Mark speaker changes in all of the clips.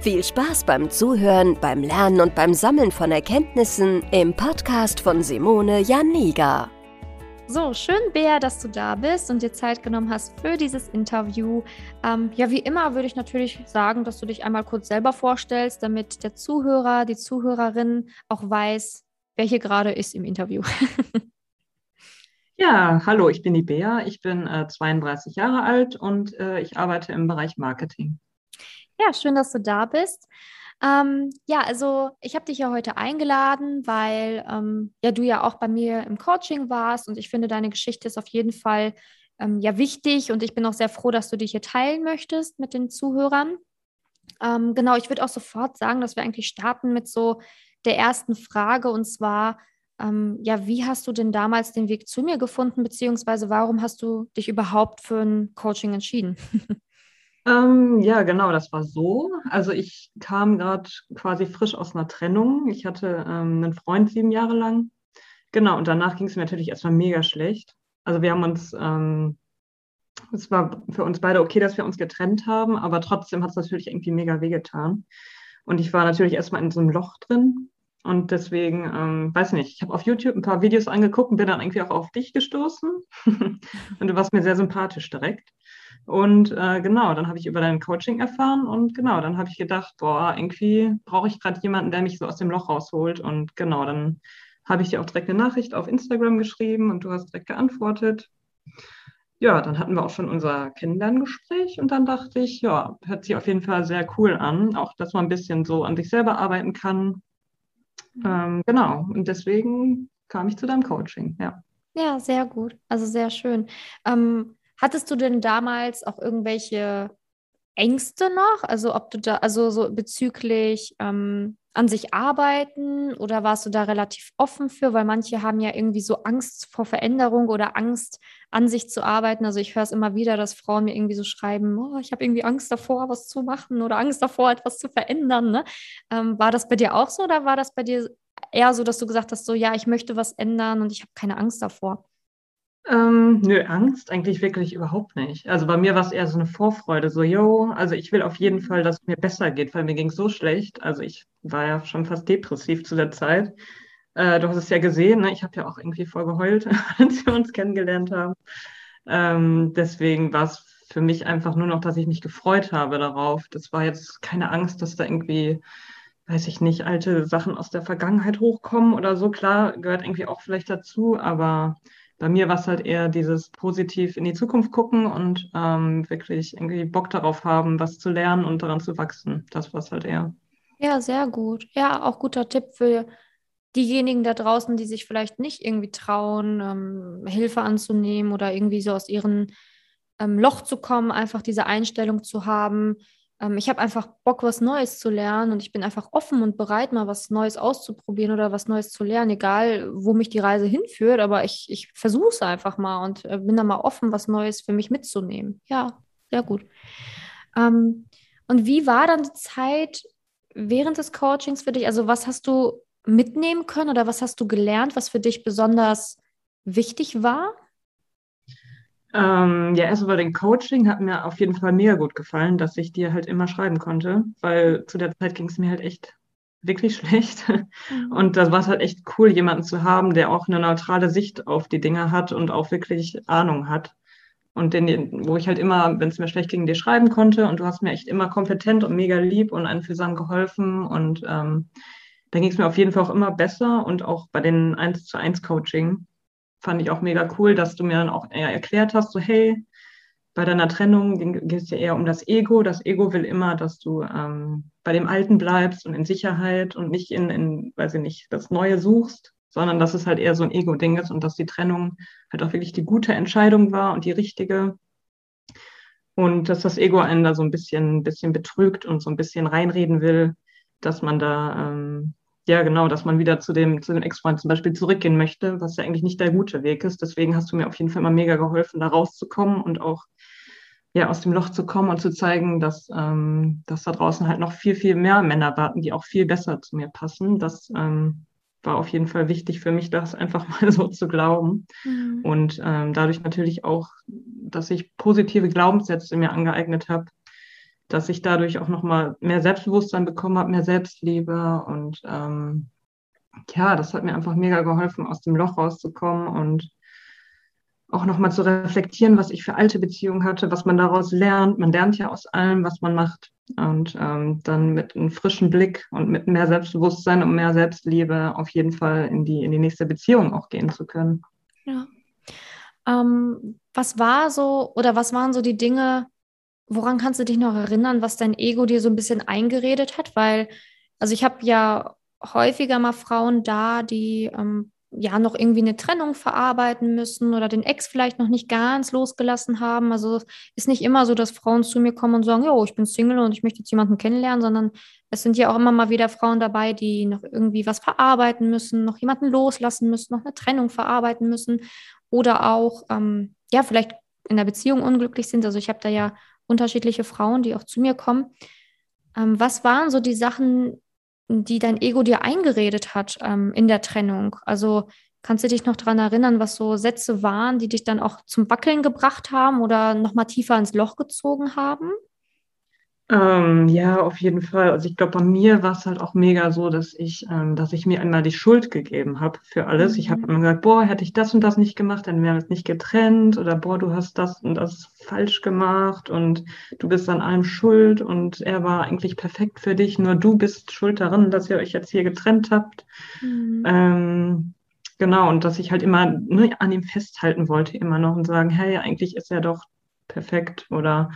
Speaker 1: Viel Spaß beim Zuhören, beim Lernen und beim Sammeln von Erkenntnissen im Podcast von Simone Janiga.
Speaker 2: So, schön, Bea, dass du da bist und dir Zeit genommen hast für dieses Interview. Ähm, ja, wie immer würde ich natürlich sagen, dass du dich einmal kurz selber vorstellst, damit der Zuhörer, die Zuhörerin auch weiß, wer hier gerade ist im Interview.
Speaker 3: ja, hallo, ich bin die Bea. Ich bin äh, 32 Jahre alt und äh, ich arbeite im Bereich Marketing.
Speaker 2: Ja, schön, dass du da bist. Ähm, ja, also ich habe dich ja heute eingeladen, weil ähm, ja du ja auch bei mir im Coaching warst und ich finde, deine Geschichte ist auf jeden Fall ähm, ja wichtig und ich bin auch sehr froh, dass du dich hier teilen möchtest mit den Zuhörern. Ähm, genau, ich würde auch sofort sagen, dass wir eigentlich starten mit so der ersten Frage und zwar, ähm, ja, wie hast du denn damals den Weg zu mir gefunden, beziehungsweise warum hast du dich überhaupt für ein Coaching entschieden?
Speaker 3: Ähm, ja, genau, das war so. Also ich kam gerade quasi frisch aus einer Trennung. Ich hatte ähm, einen Freund sieben Jahre lang. Genau, und danach ging es mir natürlich erstmal mega schlecht. Also wir haben uns, ähm, es war für uns beide okay, dass wir uns getrennt haben, aber trotzdem hat es natürlich irgendwie mega wehgetan. Und ich war natürlich erstmal in so einem Loch drin. Und deswegen, ähm, weiß nicht, ich habe auf YouTube ein paar Videos angeguckt und bin dann irgendwie auch auf dich gestoßen. und du warst mir sehr sympathisch direkt. Und äh, genau, dann habe ich über dein Coaching erfahren und genau, dann habe ich gedacht, boah, irgendwie brauche ich gerade jemanden, der mich so aus dem Loch rausholt. Und genau, dann habe ich dir auch direkt eine Nachricht auf Instagram geschrieben und du hast direkt geantwortet. Ja, dann hatten wir auch schon unser Kennenlerngespräch und dann dachte ich, ja, hört sich auf jeden Fall sehr cool an, auch dass man ein bisschen so an sich selber arbeiten kann. Ähm, genau, und deswegen kam ich zu deinem Coaching, ja.
Speaker 2: Ja, sehr gut. Also sehr schön. Ähm, Hattest du denn damals auch irgendwelche Ängste noch? Also ob du da, also so bezüglich ähm, an sich arbeiten oder warst du da relativ offen für? Weil manche haben ja irgendwie so Angst vor Veränderung oder Angst an sich zu arbeiten. Also ich höre es immer wieder, dass Frauen mir irgendwie so schreiben, oh, ich habe irgendwie Angst davor, was zu machen oder Angst davor, etwas zu verändern. Ne? Ähm, war das bei dir auch so oder war das bei dir eher so, dass du gesagt hast, so ja, ich möchte was ändern und ich habe keine Angst davor?
Speaker 3: Ähm, nö, Angst eigentlich wirklich überhaupt nicht. Also bei mir war es eher so eine Vorfreude, so, yo, also ich will auf jeden Fall, dass es mir besser geht, weil mir ging es so schlecht. Also ich war ja schon fast depressiv zu der Zeit. Äh, du hast es ja gesehen, ne? ich habe ja auch irgendwie voll geheult, als wir uns kennengelernt haben. Ähm, deswegen war es für mich einfach nur noch, dass ich mich gefreut habe darauf. Das war jetzt keine Angst, dass da irgendwie, weiß ich nicht, alte Sachen aus der Vergangenheit hochkommen oder so. Klar, gehört irgendwie auch vielleicht dazu, aber bei mir war es halt eher dieses positiv in die Zukunft gucken und ähm, wirklich irgendwie Bock darauf haben, was zu lernen und daran zu wachsen. Das war es halt eher.
Speaker 2: Ja, sehr gut. Ja, auch guter Tipp für diejenigen da draußen, die sich vielleicht nicht irgendwie trauen, ähm, Hilfe anzunehmen oder irgendwie so aus ihrem ähm, Loch zu kommen, einfach diese Einstellung zu haben, ich habe einfach Bock, was Neues zu lernen und ich bin einfach offen und bereit, mal was Neues auszuprobieren oder was Neues zu lernen, egal wo mich die Reise hinführt, aber ich, ich versuche es einfach mal und äh, bin da mal offen, was Neues für mich mitzunehmen. Ja, sehr gut. Ähm, und wie war dann die Zeit während des Coachings für dich? Also was hast du mitnehmen können oder was hast du gelernt, was für dich besonders wichtig war?
Speaker 3: Ähm, ja, erst über den Coaching hat mir auf jeden Fall mega gut gefallen, dass ich dir halt immer schreiben konnte, weil zu der Zeit ging es mir halt echt wirklich schlecht. Mhm. Und da war es halt echt cool, jemanden zu haben, der auch eine neutrale Sicht auf die Dinge hat und auch wirklich Ahnung hat. Und den, wo ich halt immer, wenn es mir schlecht ging, dir schreiben konnte. Und du hast mir echt immer kompetent und mega lieb und einfühlsam geholfen. Und ähm, da ging es mir auf jeden Fall auch immer besser. Und auch bei den 1 zu 1 Coaching fand ich auch mega cool, dass du mir dann auch erklärt hast, so hey, bei deiner Trennung geht es ja eher um das Ego. Das Ego will immer, dass du ähm, bei dem Alten bleibst und in Sicherheit und nicht in, in, weiß ich nicht, das Neue suchst, sondern dass es halt eher so ein Ego-Ding ist und dass die Trennung halt auch wirklich die gute Entscheidung war und die richtige. Und dass das Ego einen da so ein bisschen, bisschen betrügt und so ein bisschen reinreden will, dass man da, ähm, ja genau, dass man wieder zu dem, zu dem Ex-Freund zum Beispiel zurückgehen möchte, was ja eigentlich nicht der gute Weg ist. Deswegen hast du mir auf jeden Fall mal mega geholfen, da rauszukommen und auch ja, aus dem Loch zu kommen und zu zeigen, dass, ähm, dass da draußen halt noch viel, viel mehr Männer warten, die auch viel besser zu mir passen. Das ähm, war auf jeden Fall wichtig für mich, das einfach mal so zu glauben. Mhm. Und ähm, dadurch natürlich auch, dass ich positive Glaubenssätze mir angeeignet habe, dass ich dadurch auch nochmal mehr Selbstbewusstsein bekommen habe, mehr Selbstliebe. Und ähm, ja, das hat mir einfach mega geholfen, aus dem Loch rauszukommen und auch nochmal zu reflektieren, was ich für alte Beziehungen hatte, was man daraus lernt. Man lernt ja aus allem, was man macht. Und ähm, dann mit einem frischen Blick und mit mehr Selbstbewusstsein und mehr Selbstliebe auf jeden Fall in die, in die nächste Beziehung auch gehen zu können.
Speaker 2: Ja. Ähm, was war so oder was waren so die Dinge, woran kannst du dich noch erinnern, was dein Ego dir so ein bisschen eingeredet hat? Weil, also ich habe ja häufiger mal Frauen da, die ähm, ja noch irgendwie eine Trennung verarbeiten müssen oder den Ex vielleicht noch nicht ganz losgelassen haben. Also es ist nicht immer so, dass Frauen zu mir kommen und sagen, jo, ich bin Single und ich möchte jetzt jemanden kennenlernen, sondern es sind ja auch immer mal wieder Frauen dabei, die noch irgendwie was verarbeiten müssen, noch jemanden loslassen müssen, noch eine Trennung verarbeiten müssen oder auch ähm, ja vielleicht in der Beziehung unglücklich sind. Also ich habe da ja unterschiedliche Frauen, die auch zu mir kommen. Ähm, was waren so die Sachen, die dein Ego dir eingeredet hat ähm, in der Trennung? Also kannst du dich noch daran erinnern, was so Sätze waren, die dich dann auch zum Wackeln gebracht haben oder nochmal tiefer ins Loch gezogen haben?
Speaker 3: Ähm, ja, auf jeden Fall. Also ich glaube, bei mir war es halt auch mega so, dass ich, ähm, dass ich mir einmal die Schuld gegeben habe für alles. Mhm. Ich habe immer gesagt, boah, hätte ich das und das nicht gemacht, dann wären wir uns nicht getrennt oder boah, du hast das und das falsch gemacht und du bist an allem schuld und er war eigentlich perfekt für dich, nur du bist schuld daran, dass ihr euch jetzt hier getrennt habt. Mhm. Ähm, genau, und dass ich halt immer ne, an ihm festhalten wollte, immer noch und sagen, hey, eigentlich ist er doch perfekt oder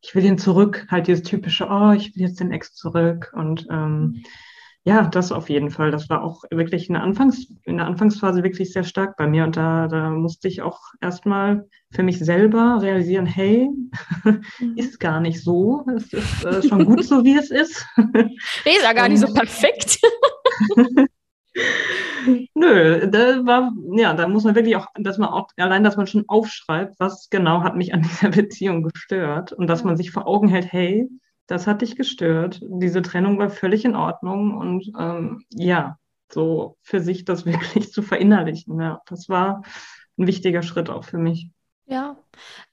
Speaker 3: ich will ihn zurück, halt dieses typische, oh, ich will jetzt den Ex zurück. Und ähm, ja, das auf jeden Fall. Das war auch wirklich in der, Anfangs-, in der Anfangsphase wirklich sehr stark bei mir. Und da, da musste ich auch erstmal für mich selber realisieren, hey, mhm. ist gar nicht so. Es ist äh, schon gut so, wie es ist.
Speaker 2: Ist ja gar nicht so perfekt.
Speaker 3: Nö, da war, ja, da muss man wirklich auch, dass man auch, allein, dass man schon aufschreibt, was genau hat mich an dieser Beziehung gestört und dass man sich vor Augen hält, hey, das hat dich gestört, diese Trennung war völlig in Ordnung und ähm, ja, so für sich das wirklich zu verinnerlichen, ja, das war ein wichtiger Schritt auch für mich.
Speaker 2: Ja,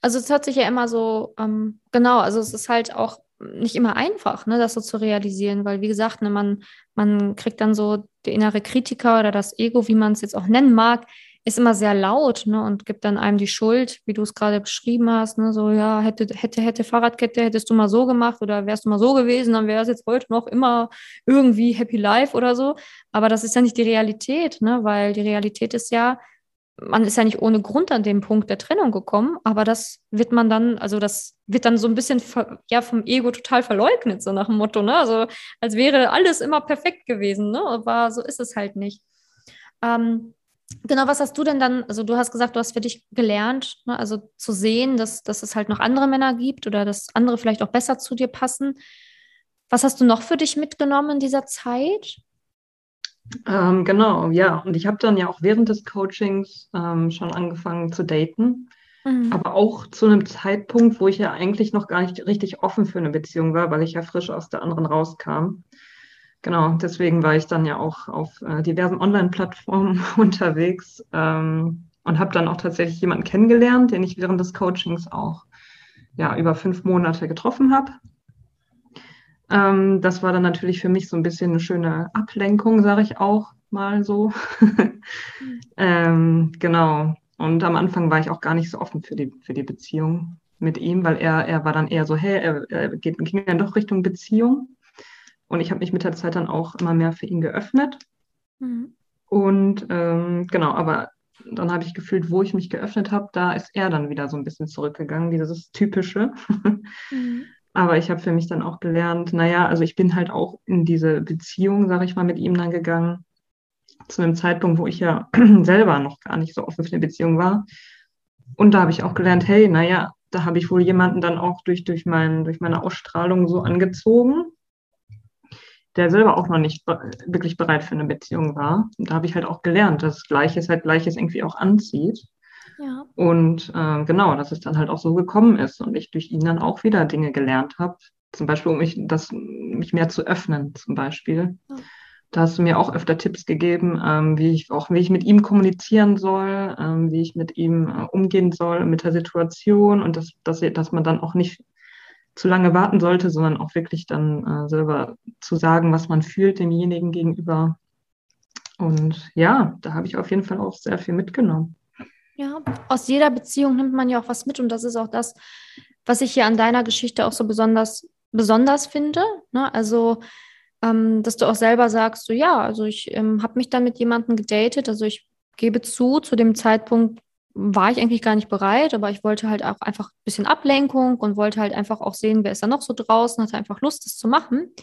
Speaker 2: also es hört sich ja immer so, ähm, genau, also es ist halt auch nicht immer einfach, ne, das so zu realisieren, weil wie gesagt, ne, man, man kriegt dann so der innere Kritiker oder das Ego, wie man es jetzt auch nennen mag, ist immer sehr laut ne, und gibt dann einem die Schuld, wie du es gerade beschrieben hast. Ne, so, ja, hätte, hätte, hätte Fahrradkette, hättest du mal so gemacht oder wärst du mal so gewesen, dann wäre es jetzt heute noch immer irgendwie Happy Life oder so. Aber das ist ja nicht die Realität, ne, weil die Realität ist ja, man ist ja nicht ohne Grund an dem Punkt der Trennung gekommen, aber das wird man dann, also das wird dann so ein bisschen ja vom Ego total verleugnet, so nach dem Motto, ne? Also als wäre alles immer perfekt gewesen, ne? Aber so ist es halt nicht. Ähm, genau, was hast du denn dann, also du hast gesagt, du hast für dich gelernt, ne? also zu sehen, dass, dass es halt noch andere Männer gibt oder dass andere vielleicht auch besser zu dir passen. Was hast du noch für dich mitgenommen in dieser Zeit?
Speaker 3: Ähm, genau, ja. Und ich habe dann ja auch während des Coachings ähm, schon angefangen zu daten. Mhm. Aber auch zu einem Zeitpunkt, wo ich ja eigentlich noch gar nicht richtig offen für eine Beziehung war, weil ich ja frisch aus der anderen rauskam. Genau, deswegen war ich dann ja auch auf äh, diversen Online-Plattformen unterwegs ähm, und habe dann auch tatsächlich jemanden kennengelernt, den ich während des Coachings auch ja, über fünf Monate getroffen habe. Ähm, das war dann natürlich für mich so ein bisschen eine schöne Ablenkung, sage ich auch mal so. ähm, genau. Und am Anfang war ich auch gar nicht so offen für die, für die Beziehung mit ihm, weil er, er war dann eher so, hey, er, er geht, ging dann doch Richtung Beziehung. Und ich habe mich mit der Zeit dann auch immer mehr für ihn geöffnet. Mhm. Und ähm, genau, aber dann habe ich gefühlt, wo ich mich geöffnet habe, da ist er dann wieder so ein bisschen zurückgegangen, dieses Typische. Mhm. Aber ich habe für mich dann auch gelernt, naja, also ich bin halt auch in diese Beziehung, sage ich mal, mit ihm dann gegangen, zu einem Zeitpunkt, wo ich ja selber noch gar nicht so offen für eine Beziehung war. Und da habe ich auch gelernt, hey, naja, da habe ich wohl jemanden dann auch durch, durch, mein, durch meine Ausstrahlung so angezogen, der selber auch noch nicht wirklich bereit für eine Beziehung war. Und da habe ich halt auch gelernt, dass Gleiches halt Gleiches irgendwie auch anzieht. Ja. Und äh, genau, dass es dann halt auch so gekommen ist und ich durch ihn dann auch wieder Dinge gelernt habe. Zum Beispiel, um mich, das, mich mehr zu öffnen, zum Beispiel. Ja. Da hast du mir auch öfter Tipps gegeben, ähm, wie ich auch, wie ich mit ihm kommunizieren soll, ähm, wie ich mit ihm äh, umgehen soll mit der Situation und dass, dass, dass man dann auch nicht zu lange warten sollte, sondern auch wirklich dann äh, selber zu sagen, was man fühlt demjenigen gegenüber. Und ja, da habe ich auf jeden Fall auch sehr viel mitgenommen.
Speaker 2: Ja, aus jeder Beziehung nimmt man ja auch was mit und das ist auch das, was ich hier an deiner Geschichte auch so besonders, besonders finde. Ne? Also, ähm, dass du auch selber sagst, so ja, also ich ähm, habe mich dann mit jemandem gedatet, also ich gebe zu, zu dem Zeitpunkt war ich eigentlich gar nicht bereit, aber ich wollte halt auch einfach ein bisschen Ablenkung und wollte halt einfach auch sehen, wer ist da noch so draußen, hatte einfach Lust, das zu machen.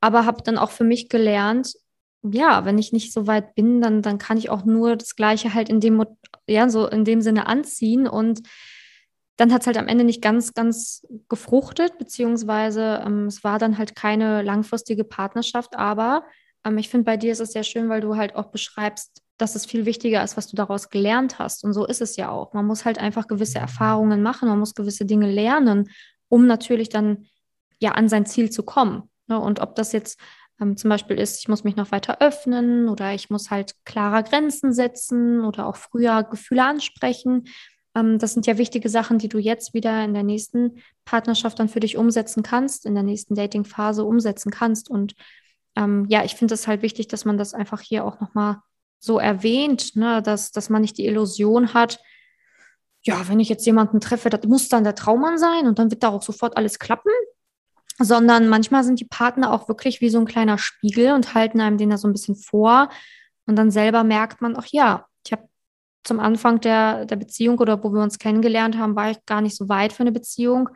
Speaker 2: Aber habe dann auch für mich gelernt, ja, wenn ich nicht so weit bin, dann, dann kann ich auch nur das Gleiche halt in dem, ja, so in dem Sinne anziehen. Und dann hat es halt am Ende nicht ganz, ganz gefruchtet, beziehungsweise ähm, es war dann halt keine langfristige Partnerschaft. Aber ähm, ich finde, bei dir ist es sehr schön, weil du halt auch beschreibst, dass es viel wichtiger ist, was du daraus gelernt hast. Und so ist es ja auch. Man muss halt einfach gewisse Erfahrungen machen, man muss gewisse Dinge lernen, um natürlich dann ja an sein Ziel zu kommen. Ne? Und ob das jetzt ähm, zum Beispiel ist, ich muss mich noch weiter öffnen oder ich muss halt klarer Grenzen setzen oder auch früher Gefühle ansprechen. Ähm, das sind ja wichtige Sachen, die du jetzt wieder in der nächsten Partnerschaft dann für dich umsetzen kannst, in der nächsten Dating-Phase umsetzen kannst. Und ähm, ja, ich finde es halt wichtig, dass man das einfach hier auch nochmal so erwähnt, ne, dass, dass man nicht die Illusion hat, ja, wenn ich jetzt jemanden treffe, das muss dann der Traummann sein und dann wird da auch sofort alles klappen sondern manchmal sind die Partner auch wirklich wie so ein kleiner Spiegel und halten einem den da so ein bisschen vor. Und dann selber merkt man, ach ja, ich habe zum Anfang der, der Beziehung oder wo wir uns kennengelernt haben, war ich gar nicht so weit für eine Beziehung,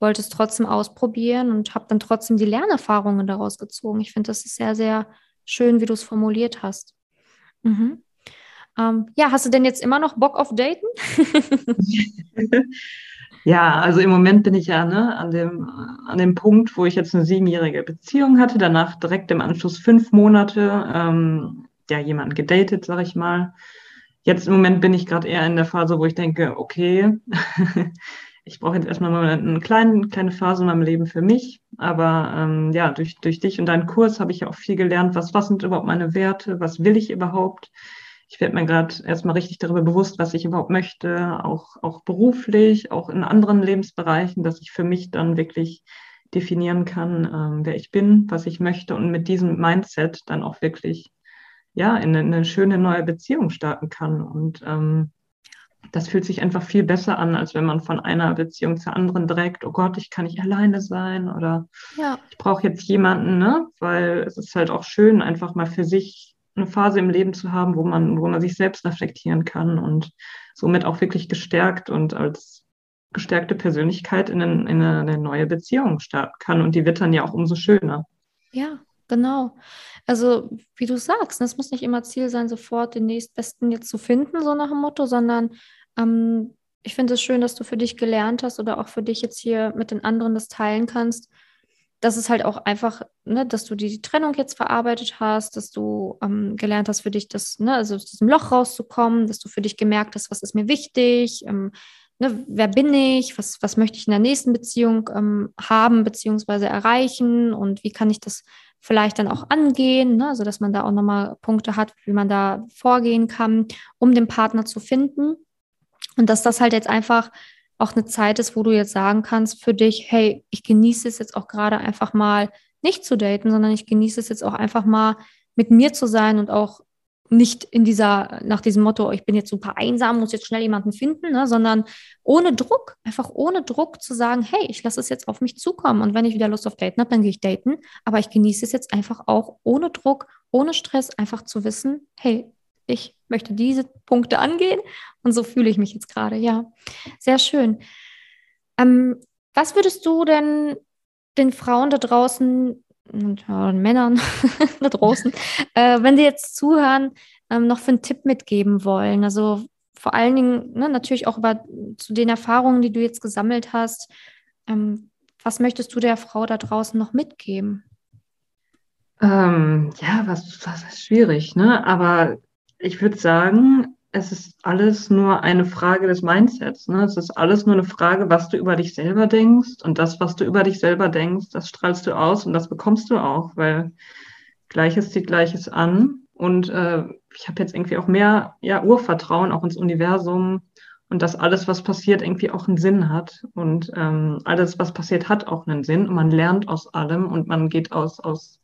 Speaker 2: wollte es trotzdem ausprobieren und habe dann trotzdem die Lernerfahrungen daraus gezogen. Ich finde, das ist sehr, sehr schön, wie du es formuliert hast. Mhm. Ähm, ja, hast du denn jetzt immer noch Bock auf Daten?
Speaker 3: Ja, also im Moment bin ich ja ne, an, dem, an dem Punkt, wo ich jetzt eine siebenjährige Beziehung hatte, danach direkt im Anschluss fünf Monate, ähm, ja, jemanden gedatet, sag ich mal. Jetzt im Moment bin ich gerade eher in der Phase, wo ich denke, okay, ich brauche jetzt erstmal mal eine kleine, kleine Phase in meinem Leben für mich. Aber ähm, ja, durch, durch dich und deinen Kurs habe ich ja auch viel gelernt, was, was sind überhaupt meine Werte, was will ich überhaupt ich werde mir gerade erstmal richtig darüber bewusst, was ich überhaupt möchte, auch, auch beruflich, auch in anderen Lebensbereichen, dass ich für mich dann wirklich definieren kann, ähm, wer ich bin, was ich möchte und mit diesem Mindset dann auch wirklich ja, in eine, eine schöne neue Beziehung starten kann. Und ähm, das fühlt sich einfach viel besser an, als wenn man von einer Beziehung zur anderen direkt, oh Gott, ich kann nicht alleine sein oder ja. ich brauche jetzt jemanden, ne? Weil es ist halt auch schön, einfach mal für sich eine Phase im Leben zu haben, wo man, wo man sich selbst reflektieren kann und somit auch wirklich gestärkt und als gestärkte Persönlichkeit in, eine, in eine neue Beziehung starten kann. Und die wird dann ja auch umso schöner.
Speaker 2: Ja, genau. Also, wie du sagst, es muss nicht immer Ziel sein, sofort den nächstbesten jetzt zu finden, so nach dem Motto, sondern ähm, ich finde es schön, dass du für dich gelernt hast oder auch für dich jetzt hier mit den anderen das teilen kannst, das ist halt auch einfach, ne, dass du die Trennung jetzt verarbeitet hast, dass du ähm, gelernt hast für dich, das, ne, also aus diesem Loch rauszukommen, dass du für dich gemerkt hast, was ist mir wichtig, ähm, ne, wer bin ich, was, was möchte ich in der nächsten Beziehung ähm, haben bzw. erreichen und wie kann ich das vielleicht dann auch angehen, ne, also dass man da auch nochmal Punkte hat, wie man da vorgehen kann, um den Partner zu finden. Und dass das halt jetzt einfach auch eine Zeit ist, wo du jetzt sagen kannst für dich, hey, ich genieße es jetzt auch gerade einfach mal nicht zu daten, sondern ich genieße es jetzt auch einfach mal mit mir zu sein und auch nicht in dieser, nach diesem Motto, ich bin jetzt super einsam, muss jetzt schnell jemanden finden, ne, sondern ohne Druck, einfach ohne Druck zu sagen, hey, ich lasse es jetzt auf mich zukommen und wenn ich wieder Lust auf Daten habe, dann gehe ich daten, aber ich genieße es jetzt einfach auch ohne Druck, ohne Stress, einfach zu wissen, hey, ich möchte diese Punkte angehen und so fühle ich mich jetzt gerade. Ja, sehr schön. Ähm, was würdest du denn den Frauen da draußen und Männern da draußen, äh, wenn sie jetzt zuhören, ähm, noch für einen Tipp mitgeben wollen? Also vor allen Dingen ne, natürlich auch über zu den Erfahrungen, die du jetzt gesammelt hast. Ähm, was möchtest du der Frau da draußen noch mitgeben?
Speaker 3: Ähm, ja, was, was ist schwierig, ne? Aber ich würde sagen, es ist alles nur eine Frage des Mindsets. Ne? Es ist alles nur eine Frage, was du über dich selber denkst. Und das, was du über dich selber denkst, das strahlst du aus und das bekommst du auch, weil Gleiches zieht Gleiches an. Und äh, ich habe jetzt irgendwie auch mehr ja, Urvertrauen auch ins Universum und dass alles, was passiert, irgendwie auch einen Sinn hat. Und ähm, alles, was passiert, hat auch einen Sinn. Und man lernt aus allem und man geht aus, aus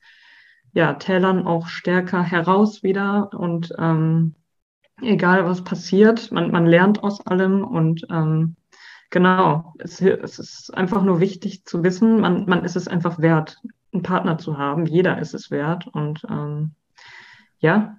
Speaker 3: ja, Tälern auch stärker heraus wieder. Und ähm, egal was passiert, man, man lernt aus allem und ähm, genau, es, es ist einfach nur wichtig zu wissen, man, man ist es einfach wert, einen Partner zu haben. Jeder ist es wert und ähm, ja,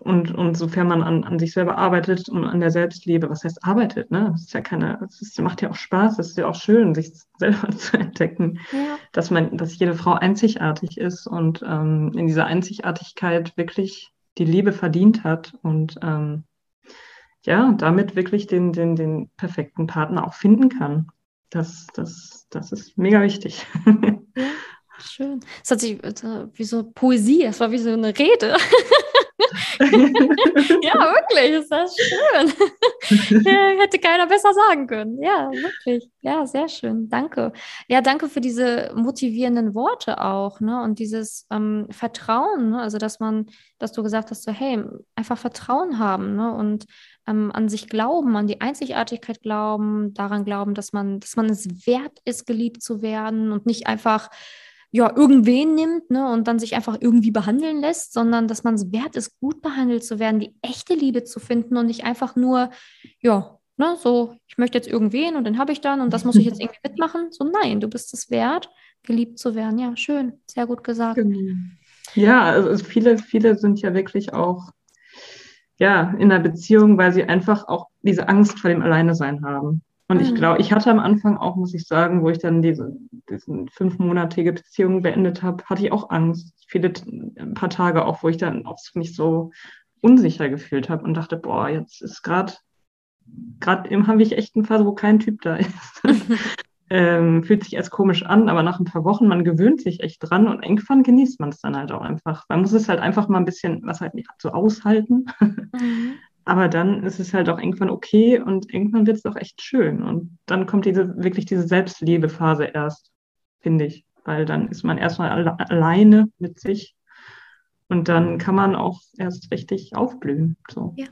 Speaker 3: und, und sofern man an, an sich selber arbeitet und an der Selbstliebe, was heißt arbeitet, ne? Das ist ja keine, das ist, macht ja auch Spaß, es ist ja auch schön, sich selber zu entdecken, ja. dass man, dass jede Frau einzigartig ist und ähm, in dieser Einzigartigkeit wirklich die Liebe verdient hat und ähm, ja, damit wirklich den, den, den perfekten Partner auch finden kann. Das, das, das ist mega wichtig.
Speaker 2: Ja, schön. Es hat sich wie so Poesie, es war wie so eine Rede. ja, wirklich, ist das schön. hätte keiner besser sagen können. Ja, wirklich. Ja, sehr schön. Danke. Ja, danke für diese motivierenden Worte auch, ne? Und dieses ähm, Vertrauen, ne? Also, dass man, dass du gesagt hast, so, hey, einfach Vertrauen haben, ne? Und ähm, an sich glauben, an die Einzigartigkeit glauben, daran glauben, dass man, dass man es wert ist, geliebt zu werden und nicht einfach ja, irgendwen nimmt ne, und dann sich einfach irgendwie behandeln lässt, sondern dass man es wert ist, gut behandelt zu werden, die echte Liebe zu finden und nicht einfach nur, ja, ne, so, ich möchte jetzt irgendwen und den habe ich dann und das muss ich jetzt irgendwie mitmachen. So, nein, du bist es wert, geliebt zu werden. Ja, schön, sehr gut gesagt. Genau.
Speaker 3: Ja, also viele, viele sind ja wirklich auch ja, in einer Beziehung, weil sie einfach auch diese Angst vor dem Alleinesein haben. Und ich glaube, ich hatte am Anfang auch, muss ich sagen, wo ich dann diese, diese fünfmonatige Beziehung beendet habe, hatte ich auch Angst. Viele, ein paar Tage auch, wo ich dann auch mich so unsicher gefühlt habe und dachte, boah, jetzt ist gerade, gerade habe ich echt eine Phase, wo kein Typ da ist. ähm, fühlt sich erst komisch an, aber nach ein paar Wochen, man gewöhnt sich echt dran und irgendwann genießt man es dann halt auch einfach. Man muss es halt einfach mal ein bisschen, was halt nicht so aushalten. Mhm. Aber dann ist es halt auch irgendwann okay und irgendwann wird es auch echt schön. Und dann kommt diese wirklich diese Selbstliebephase erst, finde ich. Weil dann ist man erstmal alle, alleine mit sich und dann kann man auch erst richtig aufblühen. So.
Speaker 2: Ja.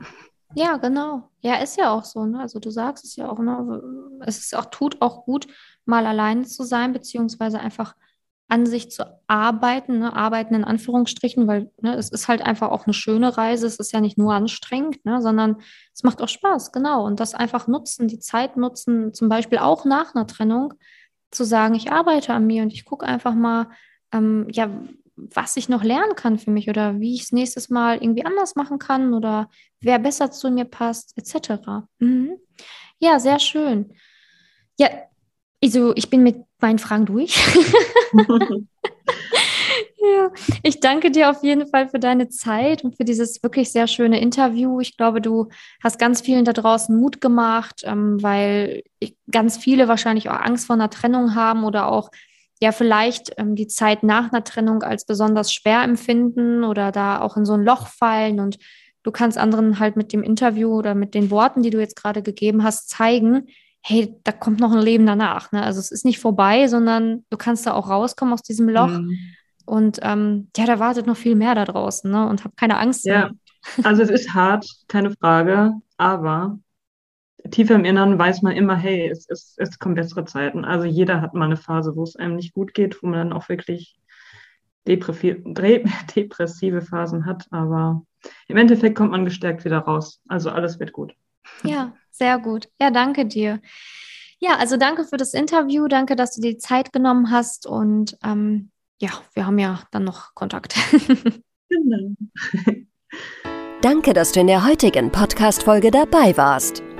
Speaker 2: ja, genau. Ja, ist ja auch so. Ne? Also du sagst es ja auch, ne? es ist auch, tut auch gut, mal alleine zu sein, beziehungsweise einfach an sich zu arbeiten, ne? arbeiten in Anführungsstrichen, weil ne, es ist halt einfach auch eine schöne Reise. Es ist ja nicht nur anstrengend, ne, sondern es macht auch Spaß, genau. Und das einfach nutzen, die Zeit nutzen, zum Beispiel auch nach einer Trennung, zu sagen, ich arbeite an mir und ich gucke einfach mal, ähm, ja, was ich noch lernen kann für mich oder wie ich es nächstes Mal irgendwie anders machen kann oder wer besser zu mir passt, etc. Mhm. Ja, sehr schön. Ja, also ich bin mit meinen Fragen durch. ja, ich danke dir auf jeden Fall für deine Zeit und für dieses wirklich sehr schöne Interview. Ich glaube, du hast ganz vielen da draußen Mut gemacht, ähm, weil ich, ganz viele wahrscheinlich auch Angst vor einer Trennung haben oder auch ja vielleicht ähm, die Zeit nach einer Trennung als besonders schwer empfinden oder da auch in so ein Loch fallen und du kannst anderen halt mit dem Interview oder mit den Worten, die du jetzt gerade gegeben hast, zeigen, hey, da kommt noch ein Leben danach. Ne? Also es ist nicht vorbei, sondern du kannst da auch rauskommen aus diesem Loch. Mhm. Und ähm, ja, da wartet noch viel mehr da draußen ne? und hab keine Angst.
Speaker 3: Ja, also es ist hart, keine Frage, aber tiefer im Inneren weiß man immer, hey, es, es, es kommen bessere Zeiten. Also jeder hat mal eine Phase, wo es einem nicht gut geht, wo man dann auch wirklich depressive Phasen hat. Aber im Endeffekt kommt man gestärkt wieder raus. Also alles wird gut.
Speaker 2: Ja, sehr gut. Ja, danke dir. Ja, also danke für das Interview. Danke, dass du dir die Zeit genommen hast. Und ähm, ja, wir haben ja dann noch Kontakt. genau.
Speaker 1: Danke, dass du in der heutigen Podcast-Folge dabei warst.